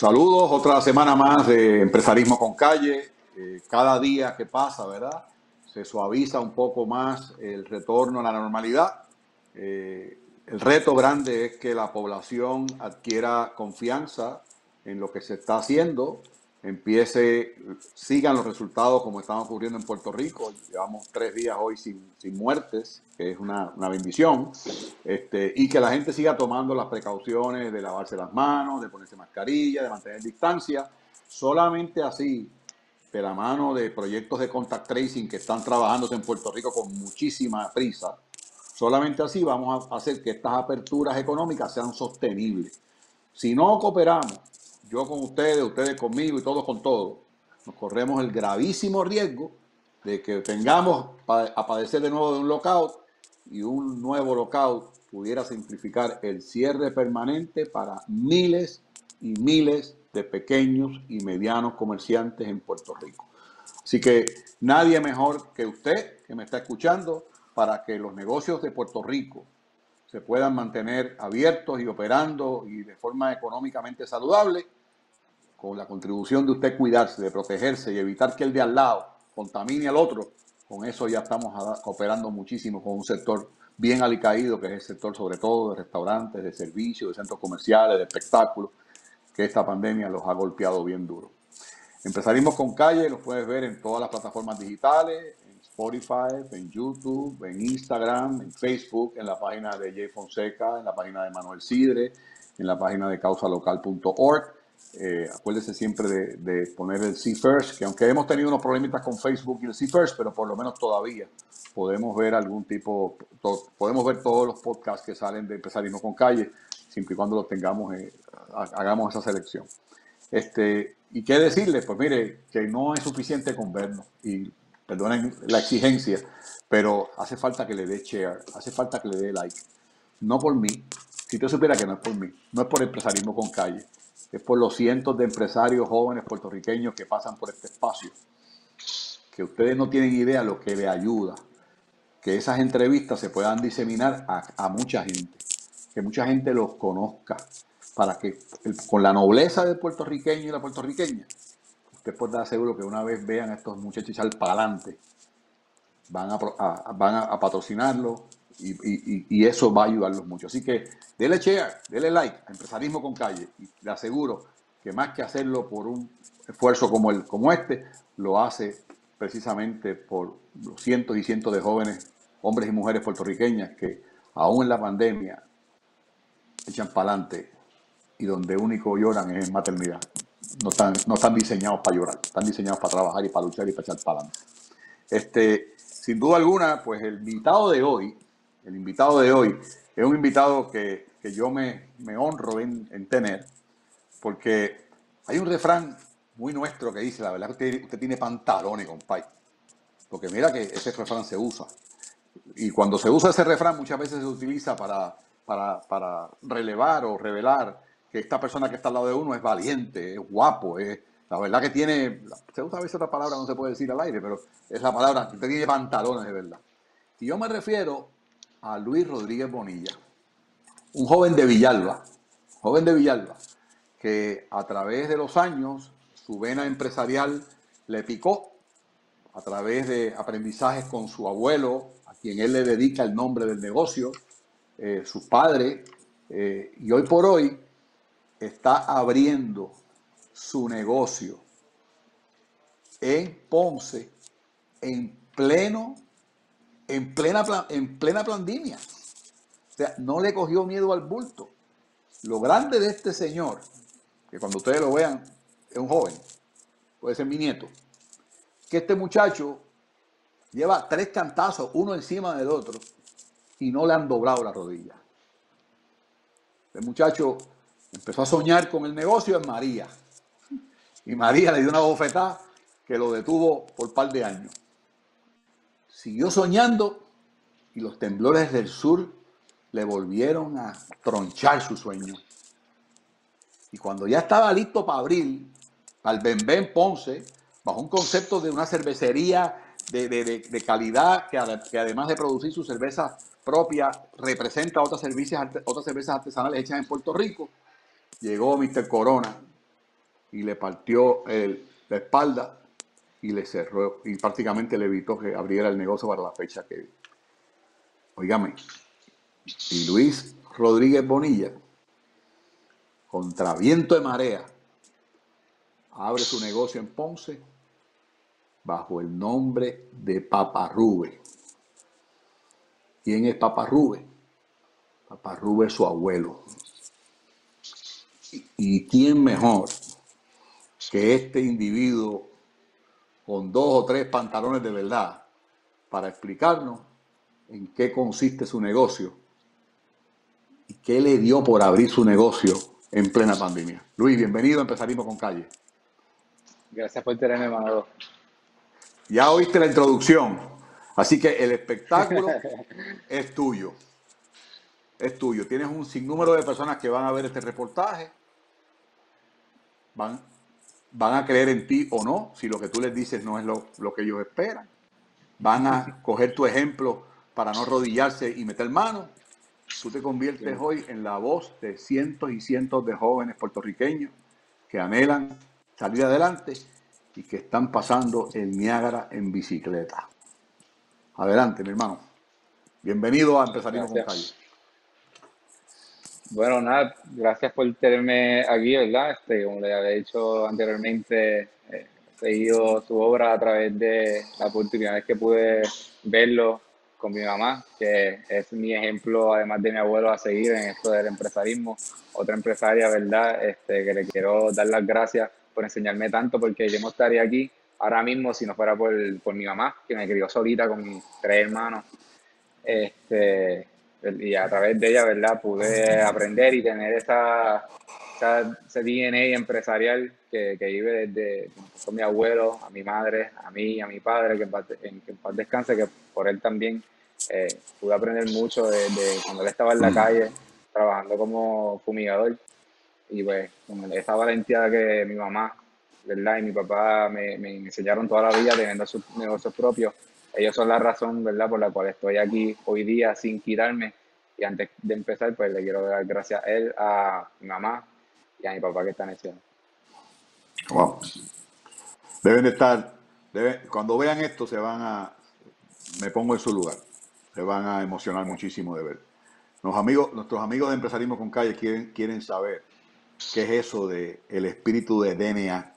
Saludos, otra semana más de Empresarismo con Calle. Eh, cada día que pasa, ¿verdad? Se suaviza un poco más el retorno a la normalidad. Eh, el reto grande es que la población adquiera confianza en lo que se está haciendo, empiece, sigan los resultados como están ocurriendo en Puerto Rico. Llevamos tres días hoy sin, sin muertes, que es una, una, bendición, este, y que la gente siga tomando las precauciones de lavarse las manos, de ponerse mascarilla, de mantener distancia. Solamente así, de la mano de proyectos de contact tracing que están trabajándose en Puerto Rico con muchísima prisa, solamente así vamos a hacer que estas aperturas económicas sean sostenibles. Si no cooperamos, yo con ustedes, ustedes conmigo y todos con todos, nos corremos el gravísimo riesgo de que tengamos a padecer de nuevo de un lockout y un nuevo lockout pudiera simplificar el cierre permanente para miles y miles de pequeños y medianos comerciantes en Puerto Rico. Así que nadie mejor que usted que me está escuchando para que los negocios de Puerto Rico se puedan mantener abiertos y operando y de forma económicamente saludable con la contribución de usted cuidarse, de protegerse y evitar que el de al lado contamine al otro, con eso ya estamos cooperando muchísimo con un sector bien alicaído, que es el sector sobre todo de restaurantes, de servicios, de centros comerciales, de espectáculos, que esta pandemia los ha golpeado bien duro. Empezarimos con calle, los puedes ver en todas las plataformas digitales, en Spotify, en YouTube, en Instagram, en Facebook, en la página de Jay Fonseca, en la página de Manuel Sidre, en la página de causalocal.org eh, acuérdese siempre de, poner el See First, que aunque hemos tenido unos problemitas con Facebook y el See First, pero por lo menos todavía podemos ver algún tipo, podemos ver todos los podcasts que salen de Empresarismo con Calle, siempre y cuando los tengamos, eh, hagamos esa selección. Este, ¿Y qué decirles? Pues mire, que no es suficiente con vernos, y perdonen la exigencia, pero hace falta que le dé share, hace falta que le dé like. No por mí, si usted supiera que no es por mí, no es por Empresarismo con Calle, es por los cientos de empresarios jóvenes puertorriqueños que pasan por este espacio, que ustedes no tienen idea lo que le ayuda, que esas entrevistas se puedan diseminar a, mucha gente, que mucha gente los conozca, para que con la nobleza del puertorriqueño y la puertorriqueña, usted puede estar seguro que una vez vean a estos muchachos para adelante, van a, van a patrocinarlo, y, eso va a ayudarlos mucho. Así que dele share, dele like a Empresarismo con Calle y le aseguro que más que hacerlo por un esfuerzo como, el, como este, lo hace precisamente por los cientos y cientos de jóvenes, hombres y mujeres puertorriqueñas que aún en la pandemia echan para adelante y donde único lloran es en maternidad. No están, no están diseñados para llorar, están diseñados para trabajar y para luchar y para echar para adelante. Este, sin duda alguna, pues el invitado de hoy el invitado de hoy es un invitado que, yo me, honro en, tener, porque hay un refrán muy nuestro que dice, la verdad que usted, tiene pantalones, compadre. Porque mira que ese refrán se usa. Y cuando se usa ese refrán muchas veces se utiliza para, para, relevar o revelar que esta persona que está al lado de uno es valiente, es guapo, es, la verdad que tiene, se usa a veces otra palabra, no se puede decir al aire, pero es la palabra, usted tiene pantalones de verdad. Y yo me refiero a Luis Rodríguez Bonilla, un joven de Villalba, joven de Villalba, que a través de los años su vena empresarial le picó a través de aprendizajes con su abuelo, a quien él le dedica el nombre del negocio, eh, su padre, eh, y hoy por hoy está abriendo su negocio en Ponce en pleno en plena, en plena pandemia. O sea, no le cogió miedo al bulto. Lo grande de este señor, que cuando ustedes lo vean, es un joven, puede ser mi nieto, que este muchacho lleva tres cantazos, uno encima del otro, y no le han doblado la rodilla. El muchacho empezó a soñar con el negocio en María. Y María le dio una bofetada que lo detuvo por par de años siguió soñando y los temblores del sur le volvieron a tronchar su sueño. Y cuando ya estaba listo para abrir, al Benben Ponce, bajo un concepto de una cervecería de, calidad que, además de producir su cerveza propia, representa otras, otras cervezas artesanales hechas en Puerto Rico, llegó Mr. Corona y le partió la espalda y le cerró y prácticamente le evitó que abriera el negocio para la fecha que... Oígame, y Luis Rodríguez Bonilla, contra viento de marea, abre su negocio en Ponce bajo el nombre de Paparrube. ¿Quién es Paparrube? Paparrube es su abuelo. ¿Y quién mejor que este individuo con dos o tres pantalones de verdad para explicarnos en qué consiste su negocio y qué le dio por abrir su negocio en plena pandemia. Luis, bienvenido, empezaremos con calle. Gracias por tenerme, Manolo. Ya oíste la introducción, así que el espectáculo es tuyo. Es tuyo. Tienes un sinnúmero de personas que van a ver este reportaje, van, van a creer en ti o no, si lo que tú les dices no es lo, lo que ellos esperan. Van a coger tu ejemplo para no arrodillarse y meter mano. Tú te conviertes hoy en la voz de cientos y cientos de jóvenes puertorriqueños que anhelan salir adelante y que están pasando el Niágara en bicicleta. Adelante, mi hermano. Bienvenido a Empresarismo con Calle. Bueno, nada, gracias por tenerme aquí, ¿verdad? Este, como le había dicho anteriormente, eh, he seguido su obra a través de las oportunidades que pude verlo con mi mamá, que es mi ejemplo, además de mi abuelo, a seguir en esto del empresarismo. Otra empresaria, ¿verdad? Este, que le quiero dar las gracias por enseñarme tanto, porque yo no estaría aquí ahora mismo si no fuera por, por mi mamá, que me crió solita con mis tres hermanos. Este, y a través de ella, ¿verdad? Pude aprender y tener esa, ese DNA empresarial que, que vive desde con mi abuelo, a mi madre, a mí, a mi padre, que en, que en paz descanse, que por él también eh, pude aprender mucho de, cuando él estaba en la mm. calle trabajando como fumigador y pues con esa valentía que mi mamá ¿verdad? y mi papá me, me enseñaron toda la vida teniendo sus negocios propios ellos son la razón verdad por la cual estoy aquí hoy día sin quitarme y antes de empezar pues le quiero dar gracias a él a mi mamá y a mi papá que están haciendo wow deben de estar cuando vean esto se van a me pongo en su lugar. Se van a emocionar muchísimo de ver. Los amigos, nuestros amigos de Empresarismo con Calle quieren, quieren saber qué es eso de el espíritu de DNA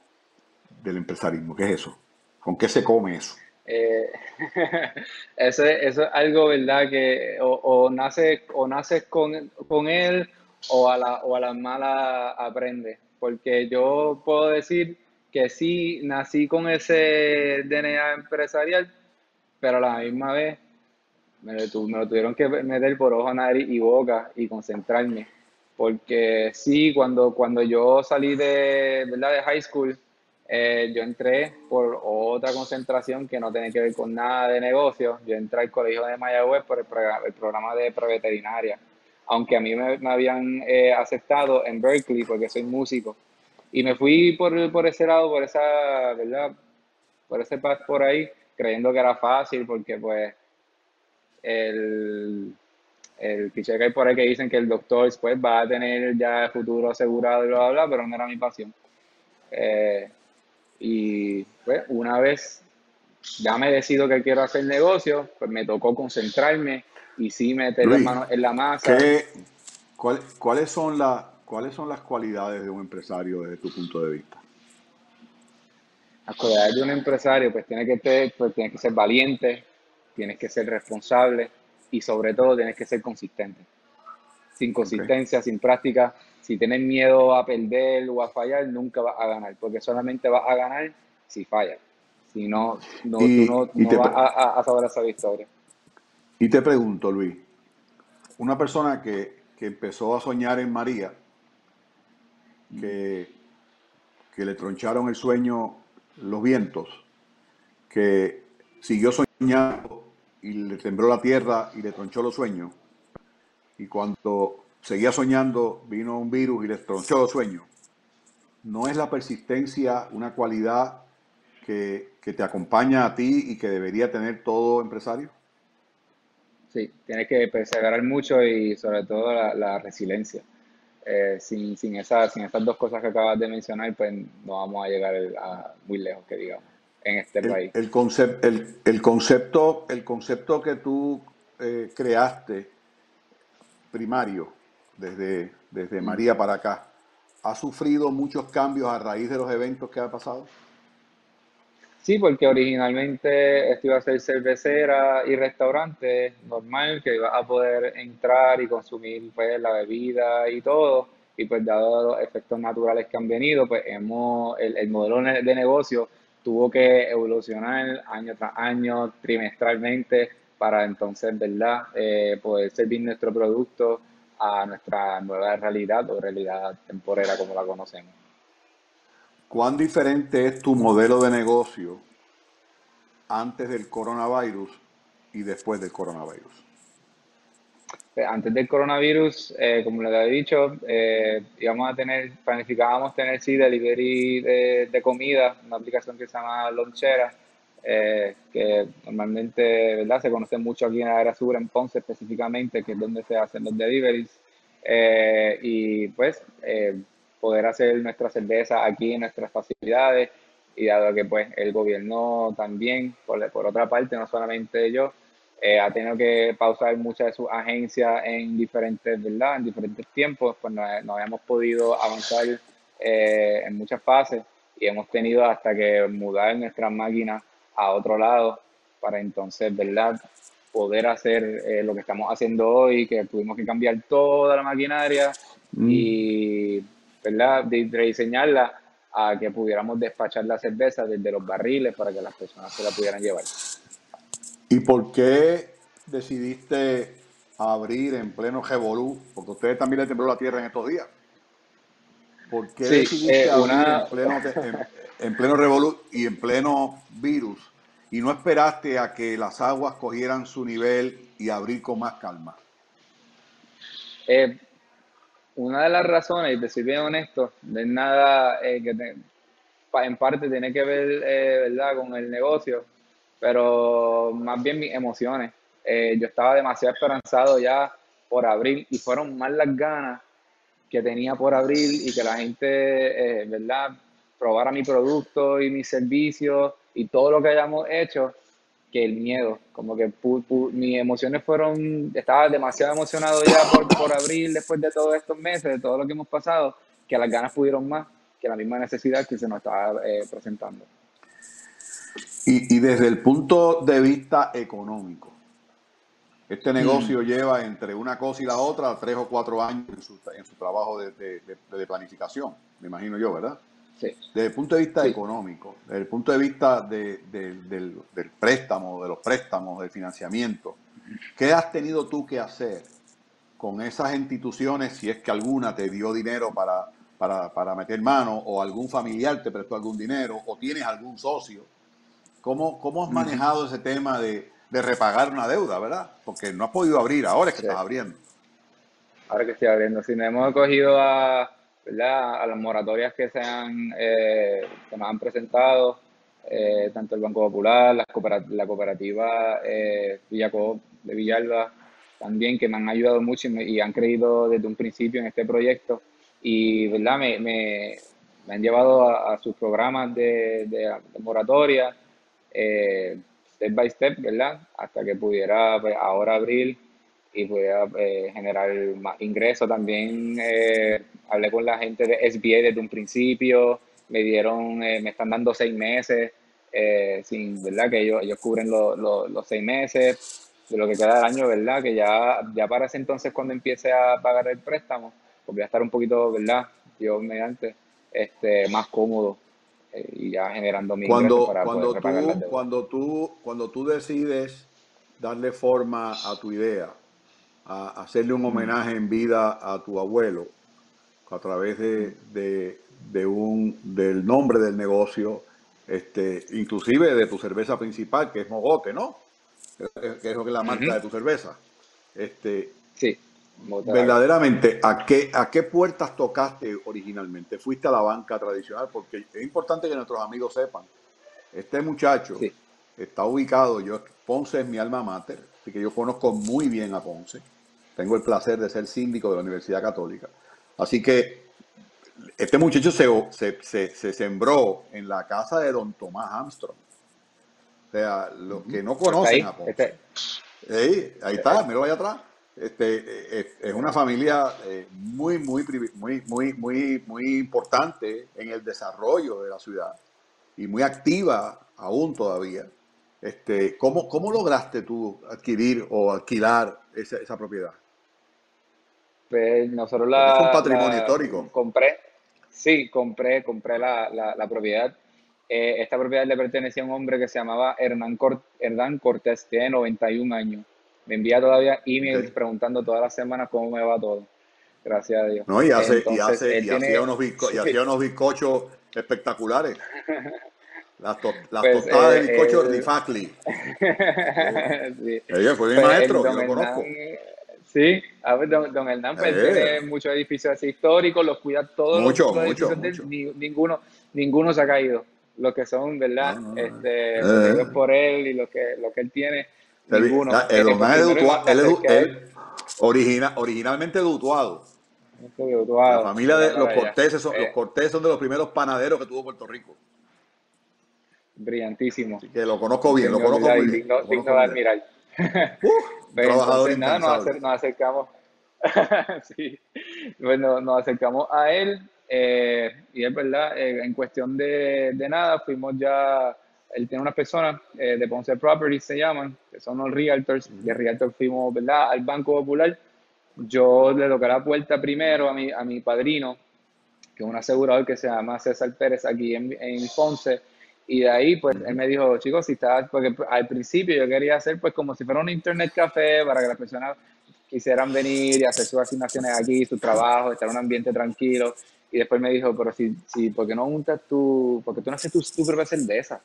del empresarismo. ¿Qué es eso? ¿Con qué se come eso? Eh, eso, es algo, ¿verdad? Que o, naces o naces con, con, él o a, la, o a las malas aprendes. Porque yo puedo decir que sí nací con ese DNA empresarial, pero a la misma vez me lo, tuvieron que meter por ojo, nariz y boca y concentrarme. Porque sí, cuando, cuando yo salí de, ¿verdad? de high school, eh, yo entré por otra concentración que no tenía que ver con nada de negocio. Yo entré al colegio de Mayagüez por el, programa, de preveterinaria. Aunque a mí me, habían eh, aceptado en Berkeley porque soy músico. Y me fui por, por ese lado, por esa, ¿verdad? Por ese paso por ahí creyendo que era fácil porque pues el, el cliché que hay por ahí que dicen que el doctor después va a tener ya el futuro asegurado y bla, bla, bla, pero no era mi pasión. Eh, y pues una vez ya me decido que quiero hacer negocio, pues me tocó concentrarme y sí meter las manos en la masa. ¿cuáles, son la, ¿Cuáles son las cualidades de un empresario desde tu punto de vista? las cualidades de un empresario, pues tiene que, ser, pues tienes que ser valiente, tienes que ser responsable y sobre todo tienes que ser consistente. Sin consistencia, sin práctica, si tienes miedo a perder o a fallar, nunca vas a ganar, porque solamente vas a ganar si fallas. Si no, no, tú no, vas a, a, saber esa victoria. Y te pregunto, Luis, una persona que, que empezó a soñar en María, que, que le troncharon el sueño los vientos, que siguió soñando y le tembló la tierra y le tronchó los sueños. Y cuando seguía soñando, vino un virus y le tronchó los sueños. ¿No es la persistencia una cualidad que, te acompaña a ti y que debería tener todo empresario? Sí, tienes que perseverar mucho y sobre todo la, resiliencia. eh, sin, sin, esa, sin esas dos cosas que acabas de mencionar, pues no vamos a llegar a muy lejos, que digamos, en este país. El, concepto, el, el, concepto, el concepto que tú eh, creaste primario desde, desde María para acá, ¿ha sufrido muchos cambios a raíz de los eventos que ha pasado? Sí, porque originalmente esto iba a ser cervecera y restaurante normal, que iba a poder entrar y consumir pues la bebida y todo. Y pues dado los efectos naturales que han venido, pues hemos, el, el modelo de negocio tuvo que evolucionar año tras año, trimestralmente, para entonces, ¿verdad?, eh, poder servir nuestro producto a nuestra nueva realidad o realidad temporera como la conocemos. ¿Cuán diferente es tu modelo de negocio antes del coronavirus y después del coronavirus? Pues, antes del coronavirus, eh, como les había dicho, eh, íbamos a tener, planificábamos tener sí delivery de, de, comida, una aplicación que se llama Lonchera, eh, que normalmente ¿verdad? se conoce mucho aquí en la área sur, en Ponce específicamente, que es donde se hacen los deliveries. y pues poder hacer nuestra cerveza aquí en nuestras facilidades y dado que pues el gobierno también, por, por otra parte, no solamente yo, eh, ha tenido que pausar muchas de sus agencias en diferentes, ¿verdad? En diferentes tiempos, pues no, no habíamos podido avanzar eh, en muchas fases y hemos tenido hasta que mudar nuestras máquinas a otro lado para entonces, ¿verdad? Poder hacer eh, lo que estamos haciendo hoy, que tuvimos que cambiar toda la maquinaria mm. y ¿verdad? De rediseñarla a que pudiéramos despachar la cerveza desde los barriles para que las personas se la pudieran llevar. ¿Y por qué decidiste abrir en pleno Revolú? Porque ustedes también le tembló la tierra en estos días. ¿Por qué decidiste eh, abrir en pleno, en, pleno Revolú y en pleno virus y no esperaste a que las aguas cogieran su nivel y abrir con más calma? Eh, una de las razones, y te soy bien honesto, es nada eh, que en parte tiene que ver, eh, ¿verdad?, con el negocio, pero más bien mis emociones. Eh, yo estaba demasiado esperanzado ya por abril y fueron más las ganas que tenía por abril y que la gente, ¿verdad?, probara mi producto y mis servicios y todo lo que hayamos hecho que el miedo. Como que mis emociones fueron, estaba demasiado emocionado ya por, por abril, después de todos estos meses, de todo lo que hemos pasado, que las ganas pudieron más que la misma necesidad que se nos estaba eh, presentando. Y, y, desde el punto de vista económico, este mm. negocio lleva entre una cosa y la otra tres o cuatro años en su, en su trabajo de, de, de planificación, me imagino yo, ¿verdad? Desde el punto de vista económico, desde el punto de vista del, préstamo, de los préstamos, del financiamiento, ¿qué has tenido tú que hacer con esas instituciones, si es que alguna te dio dinero para, para, meter mano, o algún familiar te prestó algún dinero, o tienes algún socio? ¿Cómo, cómo has manejado ese tema de, repagar una deuda, verdad? Porque no has podido abrir, ahora es que estás abriendo. Ahora que estoy abriendo, si no hemos cogido a a las moratorias que se, han, eh, nos han presentado, eh, tanto el Banco Popular, la, cooperativa, eh, de Villalba, también que me han ayudado mucho y, han creído desde un principio en este proyecto y ¿verdad? Me, me, han llevado a, sus programas de, de, moratoria, eh, step by step, ¿verdad? Hasta que pudiera pues, ahora abrir y pudiera generar más ingresos. También hablé con la gente de SBA desde un principio, me dieron, eh, me están dando seis meses, eh, sin, ¿verdad? Que ellos, ellos cubren los seis meses de lo que queda del año, ¿verdad? Que ya, ya para ese entonces cuando empiece a pagar el préstamo, pues voy a estar un poquito, ¿verdad? Yo mediante, este, más cómodo eh, y ya generando mi cuando, para cuando poder tú, Cuando tú, cuando tú decides darle forma a tu idea, a hacerle un homenaje en vida a tu abuelo, a través de, de, un, del nombre del negocio, este, inclusive de tu cerveza principal, que es Mogote, ¿no? Que es lo que es la marca de tu cerveza. Este, sí. Verdaderamente, ¿a qué, ¿a qué puertas tocaste originalmente? ¿Fuiste a la banca tradicional? Porque es importante que nuestros amigos sepan, este muchacho está ubicado, yo, Ponce es mi alma mater, así que yo conozco muy bien a Ponce. Tengo el placer de ser síndico de la Universidad Católica. Así que este muchacho se, se, se, sembró en la casa de don Tomás Armstrong. O sea, los que no conocen a Ponce. Este ahí está, míralo ahí atrás. Este, es, una familia eh, muy, muy, muy, muy, muy, muy importante en el desarrollo de la ciudad y muy activa aún todavía. Este, ¿cómo, ¿Cómo lograste tú adquirir o alquilar esa, esa propiedad? Pues nosotros la... Es un patrimonio histórico. Compré, sí, compré, compré la, la, propiedad. Eh, esta propiedad le pertenecía a un hombre que se llamaba Hernán, Hernán Cortés, tiene 91 años. Me envía todavía emails preguntando todas las semanas cómo me va todo. Gracias a Dios. No, y hace, y hace, y hacía unos, y hacía unos bizcochos espectaculares. Las, to las pues, tostadas de eh, bizcocho de sí. Ella fue mi pues, maestro, yo lo conozco. Sí, a ver, don, don Hernán pues, eh. tiene muchos edificios así históricos, los cuida todos. Mucho, mucho, ninguno, ninguno se ha caído. Los que son, ¿verdad? este, eh. por él y lo que, lo que él tiene, ninguno. El, Hernán es él, origina, originalmente dutuado. La familia de los Corteses, son, los Corteses son de los primeros panaderos que tuvo Puerto Rico brillantísimo. que lo conozco bien, lo conozco muy bien. Digno, digno de admirar. Pues, entonces, nada, nos, acercamos. sí, bueno, nos acercamos a él eh, y es verdad, eh, en cuestión de, de, nada, fuimos ya, él tiene unas personas eh, de Ponce Properties, se llaman, que son los realtors, de realtors fuimos, ¿verdad?, al Banco Popular. Yo le toqué la puerta primero a mi, a mi padrino, que es un asegurador que se llama César Pérez aquí en, en Ponce, y de ahí, pues, él me dijo, chicos, si estás, porque al principio yo quería hacer, pues, como si fuera un internet café para que las personas quisieran venir y hacer sus asignaciones aquí, su trabajo, estar en un ambiente tranquilo. Y después me dijo, pero si, si ¿por qué no juntas tu, porque tú no haces tu, tu propia cerveza?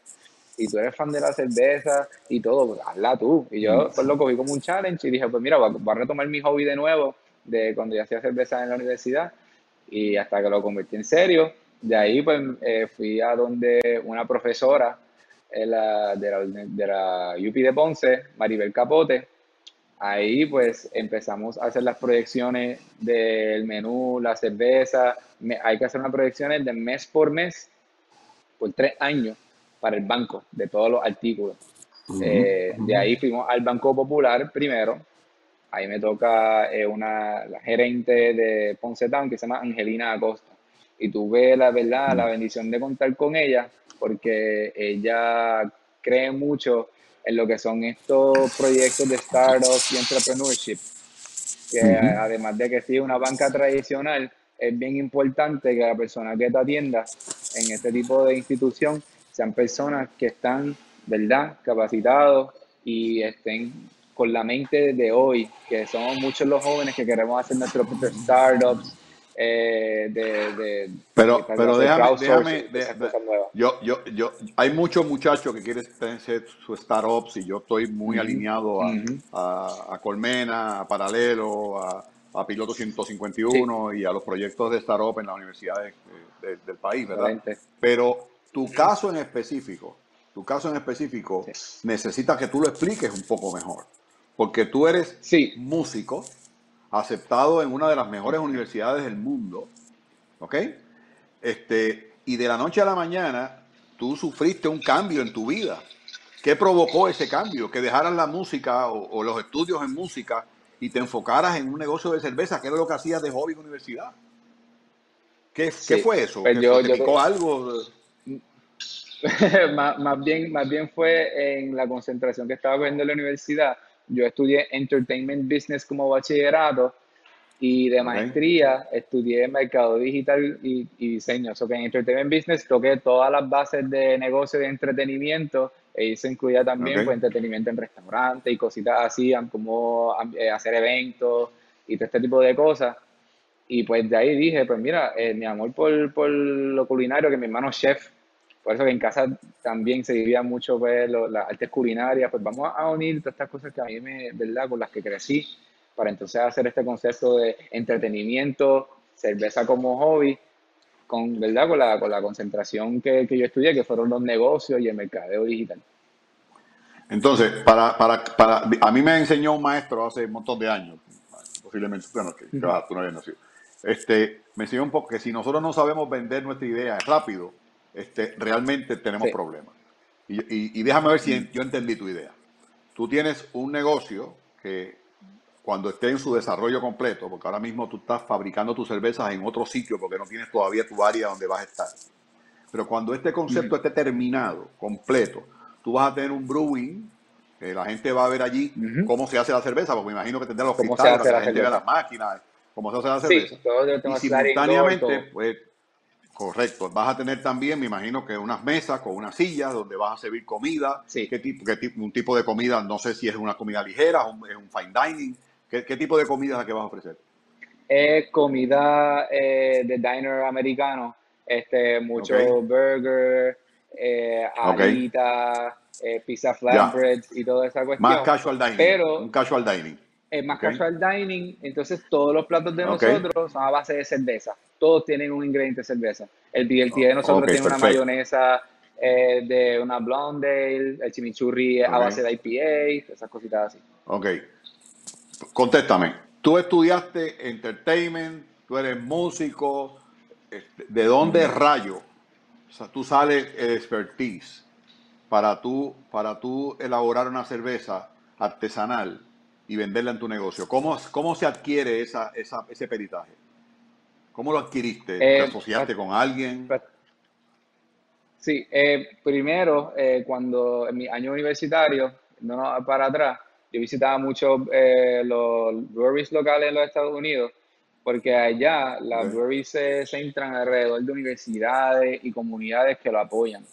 Y tú eres fan de la cerveza y todo, pues hazla tú. Y yo, pues, lo cogí como un challenge y dije, pues, mira, voy a, retomar mi hobby de nuevo de cuando ya hacía cerveza en la universidad y hasta que lo convertí en serio de ahí pues eh, fui a donde una profesora de, la, de la UP de Ponce, Maribel Capote. Ahí pues empezamos a hacer las proyecciones del menú, la cerveza. hay que hacer unas proyecciones de mes por mes por tres años para el banco de todos los artículos. Eh, de ahí fuimos al Banco Popular primero. Ahí me toca eh, una la gerente de Ponce Town que se llama Angelina Acosta y tuve la verdad, la bendición de contar con ella, porque ella cree mucho en lo que son estos proyectos de startups y entrepreneurship, que además de que sí, una banca tradicional, es bien importante que la persona que te atienda en este tipo de institución sean personas que están, ¿verdad?, capacitados y estén con la mente de hoy, que somos muchos los jóvenes que queremos hacer nuestros propios startups, eh, de, pero pero déjame, déjame yo, yo, yo, hay muchos muchachos que quieren hacer su startups y yo estoy muy alineado a, a, Colmena, a Paralelo, a, a Piloto 151 y a los proyectos de startup en las universidades del país, ¿verdad? Pero tu caso en específico, tu caso en específico necesita que tú lo expliques un poco mejor, porque tú eres músico, aceptado en una de las mejores universidades del mundo, ¿ok? Este, y de la noche a la mañana tú sufriste un cambio en tu vida. ¿Qué provocó ese cambio? Que dejaras la música o, los estudios en música y te enfocaras en un negocio de cerveza, que era lo que hacías de hobby en universidad. ¿Qué, fue eso? Pues yo, ¿Te algo? más, bien, más bien fue en la concentración que estaba viendo en la universidad yo estudié Entertainment Business como bachillerato y de maestría estudié Mercado Digital y, Diseño. So que en Entertainment Business toqué todas las bases de negocio de entretenimiento e eso incluía también pues, entretenimiento en restaurantes y cositas así, como eh, hacer eventos y todo este tipo de cosas. Y pues de ahí dije, pues mira, eh, mi amor por, por lo culinario, que mi hermano chef, por eso que en casa también se vivía mucho pues, las artes culinarias, pues vamos a unir todas estas cosas que a mí me, ¿verdad? Con las que crecí, para entonces hacer este concepto de entretenimiento, cerveza como hobby, con, ¿verdad? Con la, con la concentración que, que yo estudié, que fueron los negocios y el mercadeo digital. Entonces, para, para, para, a mí me enseñó un maestro hace un montón de años, posiblemente, bueno, que, tú no habías nacido este, me enseñó un poco que si nosotros no sabemos vender nuestra idea rápido, este, realmente tenemos problemas. Y, déjame ver si yo entendí tu idea. Tú tienes un negocio que cuando esté en su desarrollo completo, porque ahora mismo tú estás fabricando tus cervezas en otro sitio porque no tienes todavía tu área donde vas a estar. Pero cuando este concepto esté terminado, completo, tú vas a tener un brewing, que la gente va a ver allí cómo se hace la cerveza, porque me imagino que tendrá los cristales, la, gente ve las máquinas, cómo se hace la cerveza. Sí, todo y simultáneamente, pues, correcto, vas a tener también, me imagino que unas mesas con unas sillas donde vas a servir comida. ¿Qué tipo, qué tipo, un tipo de comida? No sé si es una comida ligera, o es un fine dining. ¿Qué, tipo de comida es la que vas a ofrecer? Es comida eh, de diner americano, este, mucho burger, eh, eh, pizza flatbreads y toda esa cuestión. Más casual dining. Pero, un casual dining. Es más casual dining, entonces todos los platos de nosotros son a base de cerveza. Todos tienen un ingrediente de cerveza. El BLT de nosotros tiene una mayonesa eh, de una blonde, el chimichurri a base de IPA, esas cositas así. Ok. Contéstame. Tú estudiaste entertainment, tú eres músico. Este, ¿De dónde rayo? O sea, tú sales el expertise para tú, para tú elaborar una cerveza artesanal y venderla en tu negocio. ¿Cómo, cómo se adquiere esa, esa, ese peritaje? ¿Cómo lo adquiriste? ¿Te eh, asociaste con alguien? Sí, eh, primero, eh, cuando en mi año universitario, no, para atrás, yo visitaba mucho eh, los breweries locales en los Estados Unidos, porque allá las breweries se centran alrededor de universidades y comunidades que lo apoyan.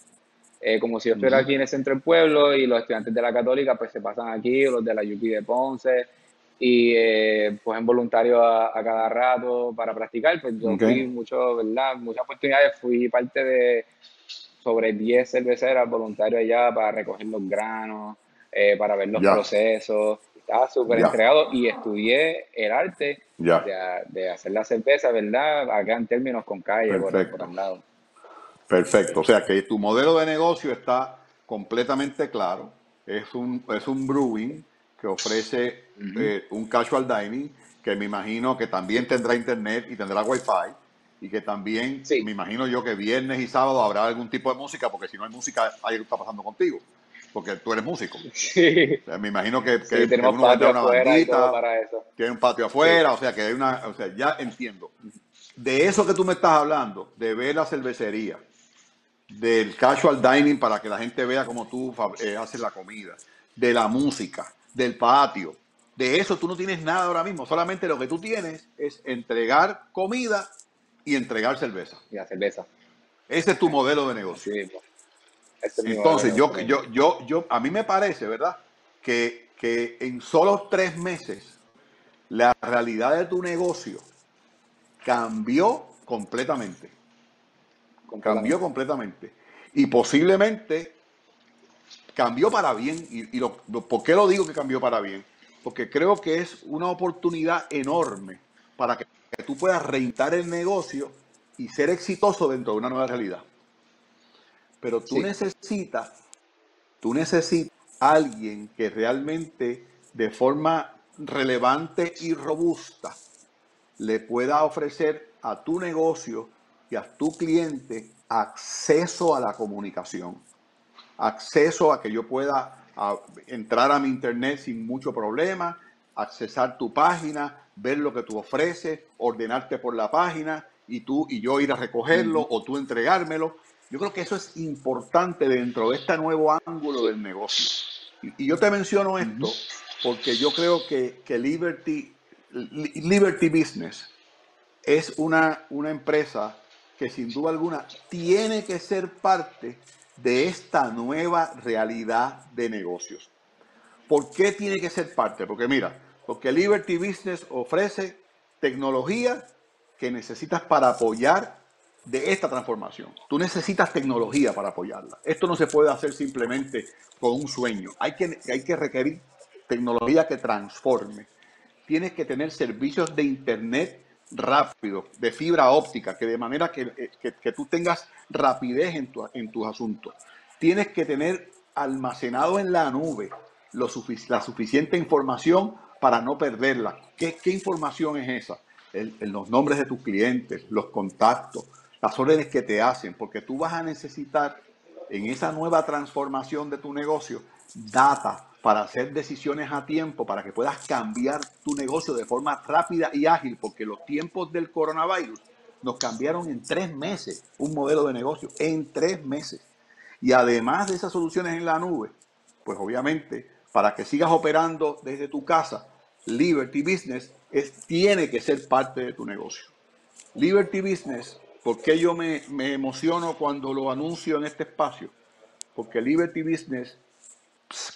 Eh, como si yo estuviera aquí en el centro del pueblo y los estudiantes de la católica pues se pasan aquí, los de la UP de Ponce, y eh, pues en voluntario a, cada rato para practicar, pues yo fui mucho, ¿verdad? Muchas oportunidades, fui parte de sobre 10 cerveceras voluntarios allá para recoger los granos, eh, para ver los procesos. Estaba súper entregado y estudié el arte de, hacer la cerveza, ¿verdad? Acá en términos con calle, por, por lado. Perfecto. O sea que tu modelo de negocio está completamente claro. Es un, es un brewing que ofrece eh, un casual dining que me imagino que también tendrá internet y tendrá wifi y que también me imagino yo que viernes y sábado habrá algún tipo de música porque si no hay música, algo está pasando contigo porque tú eres músico. Sí. me imagino que, que, tenemos uno patio una bandita, para eso. tiene un patio afuera, o sea que hay una, o sea, ya entiendo. De eso que tú me estás hablando, de ver la cervecería, del casual dining para que la gente vea cómo tú eh, haces la comida, de la música, del patio, de eso tú no tienes nada ahora mismo, solamente lo que tú tienes es entregar comida y entregar cerveza. Y la cerveza. Ese es tu modelo de negocio. Sí, pues. Entonces, yo, yo, yo, yo, a mí me parece, ¿verdad? Que, que en solo tres meses la realidad de tu negocio cambió completamente. Cambió completamente. Y posiblemente cambió para bien. ¿Y, y lo, por qué lo digo que cambió para bien? Porque creo que es una oportunidad enorme para que, tú puedas reintar el negocio y ser exitoso dentro de una nueva realidad. Pero tú necesitas, tú necesitas alguien que realmente de forma relevante y robusta le pueda ofrecer a tu negocio y a tu cliente acceso a la comunicación, acceso a que yo pueda entrar a mi internet sin mucho problema, accesar tu página, ver lo que tú ofreces, ordenarte por la página y tú y yo ir a recogerlo o tú entregármelo. Yo creo que eso es importante dentro de este nuevo ángulo del negocio. Y, yo te menciono esto porque yo creo que, Liberty, Liberty Business es una, una empresa que sin duda alguna tiene que ser parte de esta nueva realidad de negocios. ¿Por qué tiene que ser parte? Porque mira, porque Liberty Business ofrece tecnología que necesitas para apoyar de esta transformación. Tú necesitas tecnología para apoyarla. Esto no se puede hacer simplemente con un sueño. Hay que, hay que requerir tecnología que transforme. Tienes que tener servicios de Internet rápido, de fibra óptica, que de manera que, eh, tú tengas rapidez en, tu, en tus asuntos. Tienes que tener almacenado en la nube lo la suficiente información para no perderla. ¿Qué, ¿Qué información es esa? los nombres de tus clientes, los contactos, las órdenes que te hacen, porque tú vas a necesitar en esa nueva transformación de tu negocio data para hacer decisiones a tiempo, para que puedas cambiar tu negocio de forma rápida y ágil, porque los tiempos del coronavirus nos cambiaron en tres meses un modelo de negocio, en tres meses. Y además de esas soluciones en la nube, pues obviamente, para que sigas operando desde tu casa, Liberty Business es, tiene que ser parte de tu negocio. Liberty Business, ¿por qué yo me, me emociono cuando lo anuncio en este espacio? Porque Liberty Business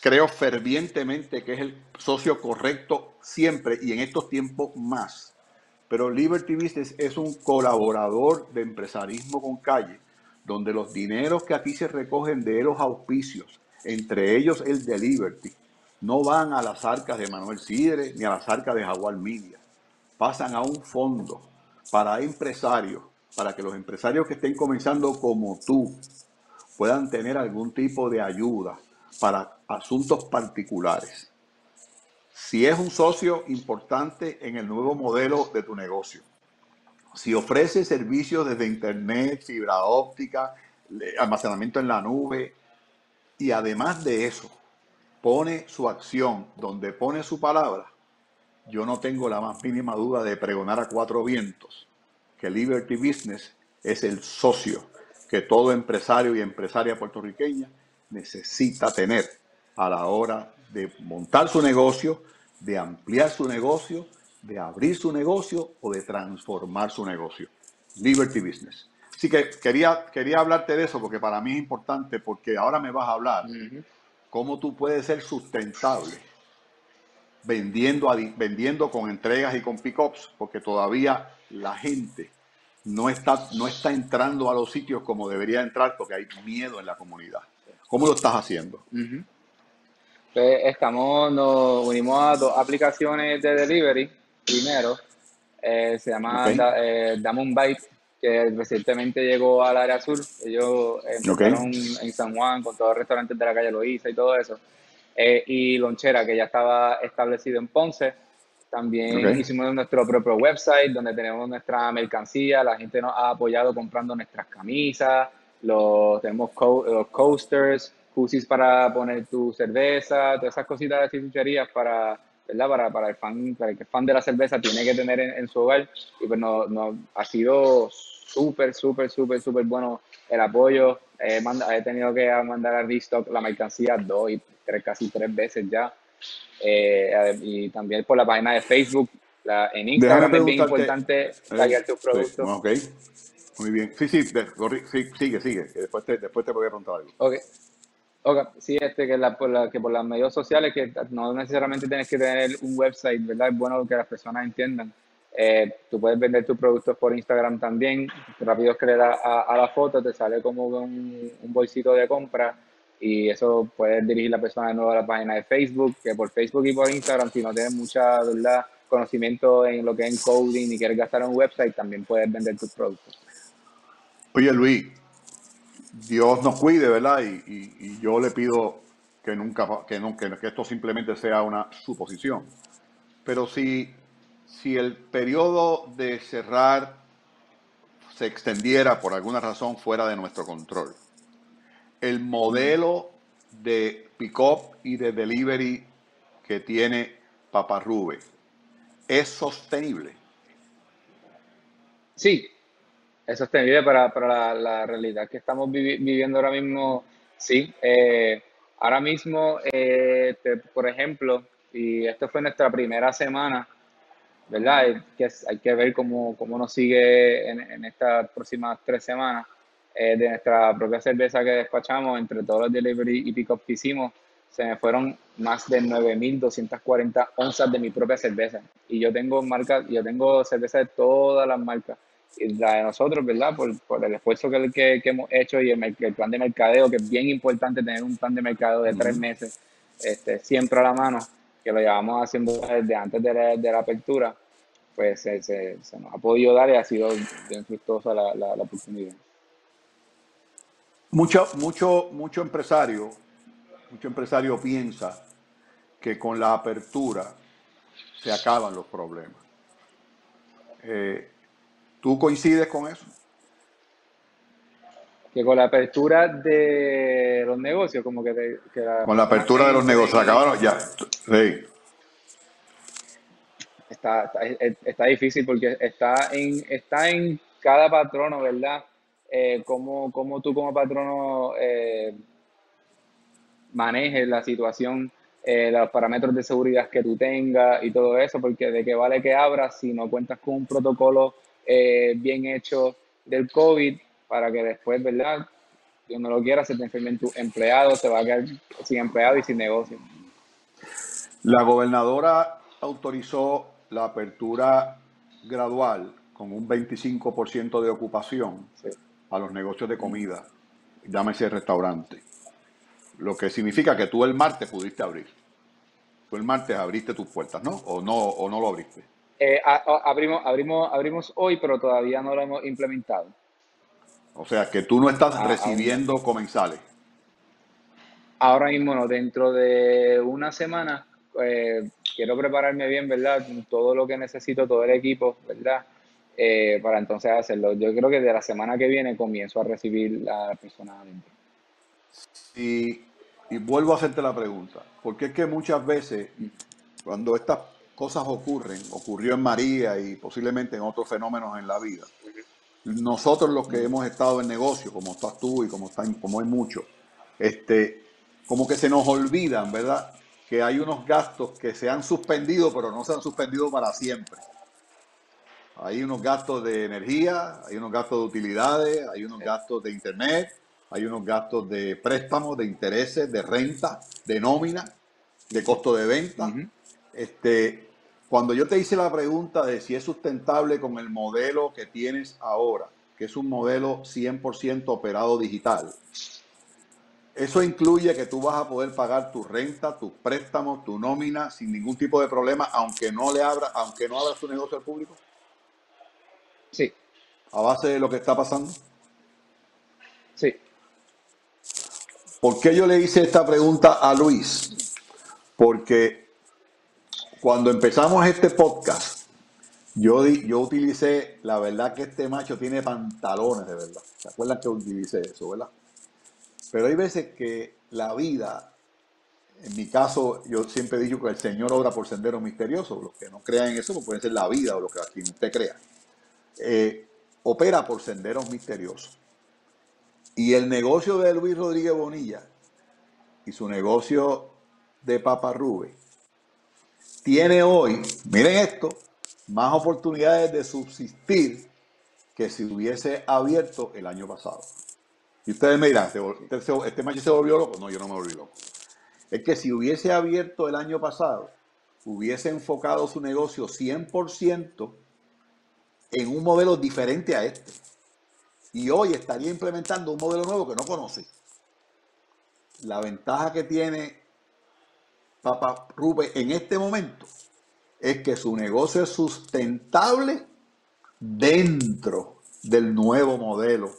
creo fervientemente que es el socio correcto siempre y en estos tiempos más. Pero Liberty Business es un colaborador de empresarismo con calle, donde los dineros que aquí se recogen de los auspicios, entre ellos el de Liberty, no van a las arcas de Manuel Sidre ni a las arcas de Jaguar Media. Pasan a un fondo para empresarios, para que los empresarios que estén comenzando como tú puedan tener algún tipo de ayuda para asuntos particulares. Si es un socio importante en el nuevo modelo de tu negocio, si ofrece servicios desde internet, fibra óptica, almacenamiento en la nube, y además de eso, pone su acción donde pone su palabra, yo no tengo la más mínima duda de pregonar a cuatro vientos que Liberty Business es el socio que todo empresario y empresaria puertorriqueña necesita tener a la hora de montar su negocio, de ampliar su negocio, de abrir su negocio o de transformar su negocio. Liberty Business. Así que quería, quería hablarte de eso porque para mí es importante porque ahora me vas a hablar cómo tú puedes ser sustentable vendiendo, vendiendo con entregas y con pickups porque todavía la gente no está, no está entrando a los sitios como debería entrar porque hay miedo en la comunidad. ¿Cómo lo estás haciendo? Pues estamos, nos unimos a dos aplicaciones de delivery. Primero, eh, se llama eh, Damon Bite, que recientemente llegó al área sur. Ellos empezaron en San Juan con todos los restaurantes de la calle Loíza y todo eso. Eh, y Lonchera, que ya estaba establecido en Ponce. También hicimos nuestro propio website donde tenemos nuestra mercancía. La gente nos ha apoyado comprando nuestras camisas, los, tenemos los coasters, cusis para poner tu cerveza, todas esas cositas de chucherías para, ¿verdad? Para, para, el fan, para el que es fan de la cerveza tiene que tener en, su hogar. Y pues no, no, ha sido súper, súper, súper, súper bueno el apoyo. He, he tenido que mandar a Restock la mercancía dos y tres, casi tres veces ya. Eh, y también por la página de Facebook. La, en Instagram es bien importante eh, tus productos. Okay. Muy bien. Sí, sí, sigue, sigue. Después te, después te voy a preguntar algo. Ok. Okay. Sí, este, que, la, por la, que por las medios sociales, que no necesariamente tienes que tener un website, ¿verdad? Es bueno que las personas entiendan. Eh, tú puedes vender tus productos por Instagram también. Rápido que le das a, la foto, te sale como un, un bolsito de compra y eso puedes dirigir la persona de nuevo a la página de Facebook, que por Facebook y por Instagram, si no tienes mucha ¿verdad? conocimiento en lo que es coding y quieres gastar un website, también puedes vender tus productos. Oye, Luis, Dios nos cuide, ¿verdad? Y, yo le pido que nunca, que, no, que, esto simplemente sea una suposición. Pero si, si el periodo de cerrar se extendiera por alguna razón fuera de nuestro control, el modelo de pick-up y de delivery que tiene Paparrube es sostenible. Sí, es sostenible para, para la, realidad que estamos viviendo ahora mismo, sí. Eh, ahora mismo, eh, por ejemplo, y esto fue nuestra primera semana, ¿verdad? Que hay que ver cómo, cómo nos sigue en, estas próximas tres semanas eh, de nuestra propia cerveza que despachamos, entre todos los delivery y pick-up que hicimos, se me fueron más de 9.240 onzas de mi propia cerveza. Y yo tengo marcas, yo tengo cerveza de todas las marcas la de nosotros, ¿verdad? Por, por el esfuerzo que, que, hemos hecho y el, plan de mercadeo, que es bien importante tener un plan de mercadeo de tres meses, este, siempre a la mano, que lo llevamos haciendo desde antes de la, de la apertura, pues se, se, nos ha podido dar y ha sido bien fructuosa la, la, la oportunidad. Mucho, mucho, mucho empresario, mucho empresario piensa que con la apertura se acaban los problemas. Eh, ¿Tú coincides con eso? Que con la apertura de los negocios, como que... con la apertura de los negocios, acabaron ya. Sí. Está, está, difícil porque está en, está en cada patrono, ¿verdad? Eh, cómo, tú como patrono eh, manejes la situación, eh, los parámetros de seguridad que tú tengas y todo eso, porque de qué vale que abras si no cuentas con un protocolo eh, bien hecho del COVID para que después, ¿verdad? Si uno lo quiera, se te enfermen tus empleados, te va a quedar sin empleado y sin negocio. La gobernadora autorizó la apertura gradual con un 25% de ocupación a los negocios de comida, llámese restaurante. Lo que significa que tú el martes pudiste abrir. Tú el martes abriste tus puertas, ¿no? ¿O no, o no lo abriste? Eh, abrimos, abrimos, abrimos hoy, pero todavía no lo hemos implementado. O sea, que tú no estás ah, recibiendo comensales. Ahora mismo no, dentro de una semana eh, quiero prepararme bien, ¿verdad? Todo lo que necesito, todo el equipo, ¿verdad? Eh, para entonces hacerlo. Yo creo que de la semana que viene comienzo a recibir la persona adentro. Y, y vuelvo a hacerte la pregunta, porque es que muchas veces cuando estas cosas ocurren, ocurrió en María y posiblemente en otros fenómenos en la vida, nosotros los que hemos estado en negocio, como estás tú y como, están, como hay muchos, este, como que se nos olvidan, ¿verdad? Que hay unos gastos que se han suspendido, pero no se han suspendido para siempre. Hay unos gastos de energía, hay unos gastos de utilidades, hay unos gastos de internet, hay unos gastos de préstamos, de intereses, de renta, de nómina, de costo de venta. este, cuando yo te hice la pregunta de si es sustentable con el modelo que tienes ahora, que es un modelo 100% operado digital, eso incluye que tú vas a poder pagar tu renta, tus préstamos, tu nómina sin ningún tipo de problema, aunque no le abra, aunque no abra tu negocio al público. Sí. A base de lo que está pasando. Sí. ¿Por qué yo le hice esta pregunta a Luis? Porque cuando empezamos este podcast, yo, yo utilicé, la verdad que este macho tiene pantalones de verdad. ¿Se acuerdan que utilicé eso, verdad? Pero hay veces que la vida, en mi caso, yo siempre he dicho que el Señor obra por senderos misteriosos. Los que no crean en eso, pues puede ser la vida o lo que quien usted crea. Eh, opera por senderos misteriosos. Y el negocio de Luis Rodríguez Bonilla y su negocio de Papa Rube tiene hoy, miren esto, más oportunidades de subsistir que si hubiese abierto el año pasado. Y ustedes me dirán, ¿este, este, macho se volvió loco? No, yo no me volví loco. Es que si hubiese abierto el año pasado, hubiese enfocado su negocio 100% en un modelo diferente a este y hoy estaría implementando un modelo nuevo que no conoce. La ventaja que tiene Papa Rube en este momento es que su negocio es sustentable dentro del nuevo modelo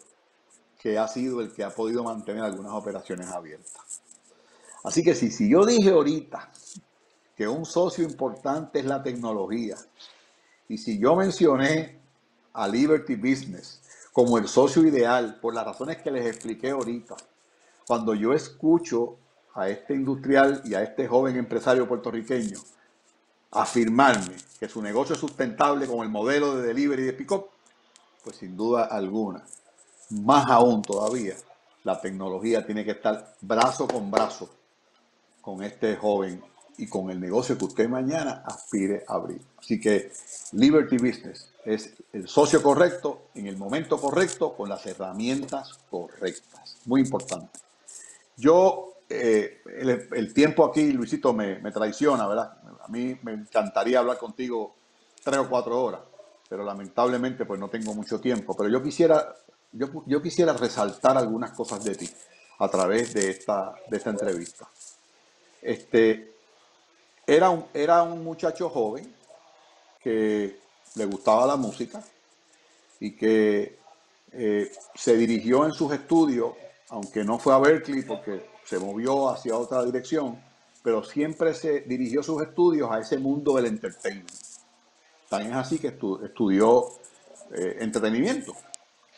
que ha sido el que ha podido mantener algunas operaciones abiertas. Así que si, si yo dije ahorita que un socio importante es la tecnología, y si yo mencioné a Liberty Business, como el socio ideal, por las razones que les expliqué ahorita. Cuando yo escucho a este industrial y a este joven empresario puertorriqueño afirmarme que su negocio es sustentable con el modelo de delivery de pick-up, pues sin duda alguna, más aún todavía, la tecnología tiene que estar brazo con brazo con este joven y con el negocio que usted mañana aspire a abrir. Así que Liberty Business es el socio correcto en el momento correcto con las herramientas correctas. Muy importante. Yo, eh, el, tiempo aquí, Luisito, me, traiciona, ¿verdad? A mí me encantaría hablar contigo tres o cuatro horas, pero lamentablemente pues no tengo mucho tiempo. Pero yo quisiera, yo, yo quisiera resaltar algunas cosas de ti a través de esta, de esta entrevista. Este, era un, era un muchacho joven que le gustaba la música y que eh, se dirigió en sus estudios, aunque no fue a Berkeley porque se movió hacia otra dirección, pero siempre se dirigió sus estudios a ese mundo del entertainment. Tan es así que estudió eh, entretenimiento,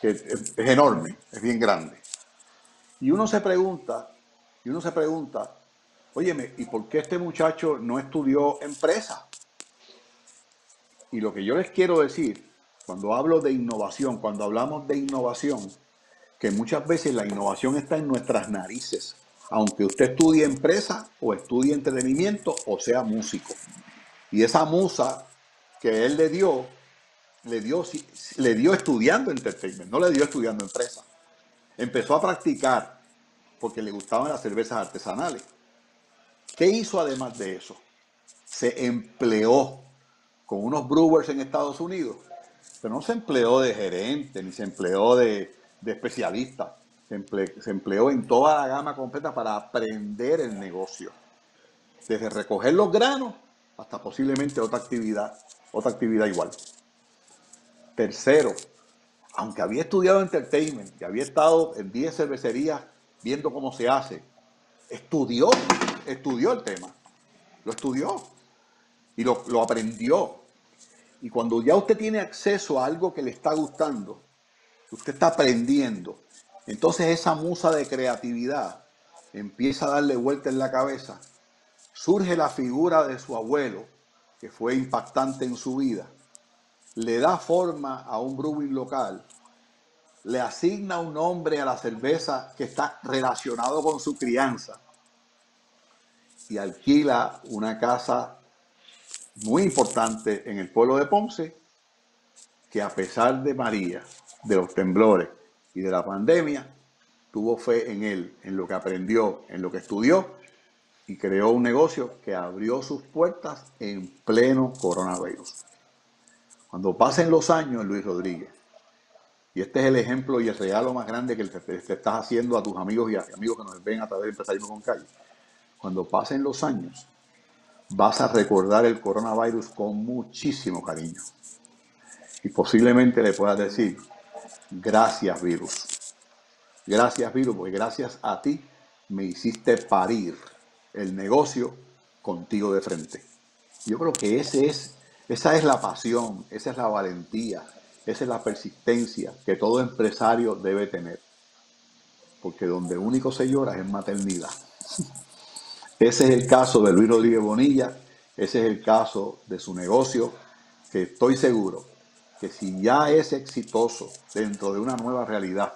que es, enorme, es bien grande. Y uno se pregunta, y uno se pregunta, óyeme, ¿y por qué este muchacho no estudió empresa? Y lo que yo les quiero decir, cuando hablo de innovación, cuando hablamos de innovación, que muchas veces la innovación está en nuestras narices, aunque usted estudie empresa o estudie entretenimiento o sea músico. Y esa musa que él le dio, le dio, le dio estudiando entertainment, no le dio estudiando empresa. Empezó a practicar porque le gustaban las cervezas artesanales. ¿Qué hizo además de eso? Se empleó con unos brewers en Estados Unidos, pero no se empleó de gerente ni se empleó de, especialista. Se se empleó en toda la gama completa para aprender el negocio. Desde recoger los granos hasta posiblemente otra actividad, otra actividad igual. Tercero, aunque había estudiado entertainment y había estado en 10 cervecerías viendo cómo se hace, estudió, estudió el tema, lo estudió y lo, aprendió. Y cuando ya usted tiene acceso a algo que le está gustando, usted está aprendiendo, entonces esa musa de creatividad empieza a darle vuelta en la cabeza. Surge la figura de su abuelo, que fue impactante en su vida, le da forma a un brewing local, le asigna un nombre a la cerveza que está relacionado con su crianza y alquila una casa muy importante en el pueblo de Ponce, que a pesar de María, de los temblores y de la pandemia, tuvo fe en él, en lo que aprendió, en lo que estudió y creó un negocio que abrió sus puertas en pleno coronavirus. Cuando pasen los años, Luis Rodríguez, y este es el ejemplo y el regalo más grande que te, estás haciendo a tus amigos y a amigos que nos ven a través de Empresarismo con Calle, cuando pasen los años, vas a recordar el coronavirus con muchísimo cariño. Y posiblemente le puedas decir, gracias virus. Gracias virus, porque gracias a ti me hiciste parir el negocio contigo de frente. Yo creo que ese es, esa es la pasión, esa es la valentía, esa es la persistencia que todo empresario debe tener. Porque donde único se llora es maternidad. Ese es el caso de Luis Rodríguez Bonilla, ese es el caso de su negocio, que estoy seguro que si ya es exitoso dentro de una nueva realidad,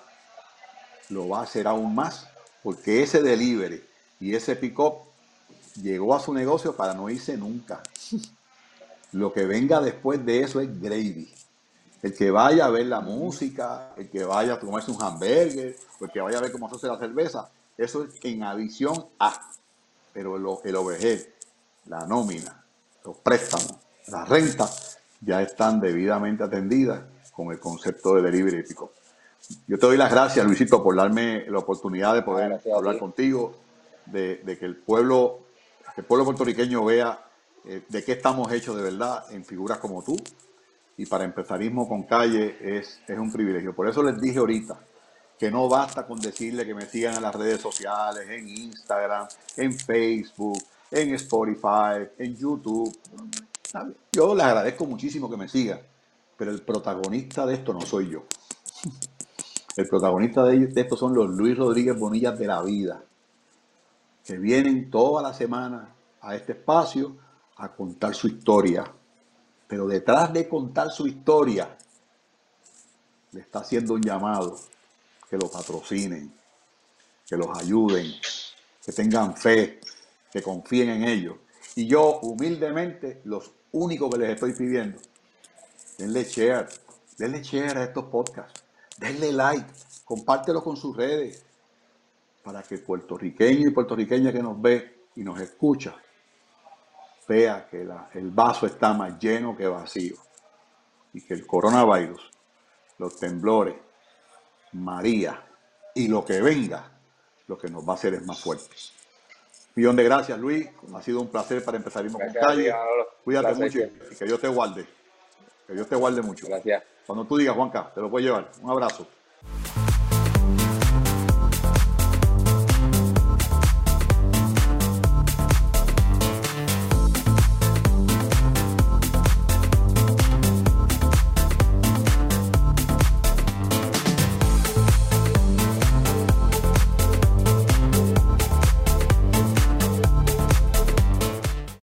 lo va a hacer aún más, porque ese delivery y ese pick-up llegó a su negocio para no irse nunca. Lo que venga después de eso es gravy. El que vaya a ver la música, el que vaya a comerse un hamburger, el que vaya a ver cómo se hace la cerveza, eso es en adición a. Pero el, el overhead, la nómina, los préstamos, la renta, ya están debidamente atendidas con el concepto de delivery pico. Yo te doy las gracias, Luisito, por darme la oportunidad de poder hablar contigo, de, de, que el pueblo que el pueblo puertorriqueño vea eh, de qué estamos hechos de verdad en figuras como tú. Y para empresarismo con calle es, es un privilegio. Por eso les dije ahorita que no basta con decirle que me sigan en las redes sociales, en Instagram, en Facebook, en Spotify, en YouTube. Yo les agradezco muchísimo que me sigan, pero el protagonista de esto no soy yo. El protagonista de esto son los Luis Rodríguez Bonillas de la vida que vienen toda la semana a este espacio a contar su historia. Pero detrás de contar su historia, le está haciendo un llamado que lo patrocinen, que los ayuden, que tengan fe, que confíen en ellos. Y yo humildemente, los únicos que les estoy pidiendo, denle share, denle share a estos podcasts, denle like, compártelo con sus redes, para que el puertorriqueño y puertorriqueña que nos ve y nos escucha vea que el vaso está más lleno que vacío y que el coronavirus, los temblores, María y lo que venga, lo que nos va a hacer es más fuertes. Millón de gracias, Luis. Ha sido un placer para empezar con calle. Cuídate mucho y que Dios te guarde. Que Dios te guarde mucho. Gracias. Cuando tú digas, Juanca, te lo puedo llevar. Un abrazo.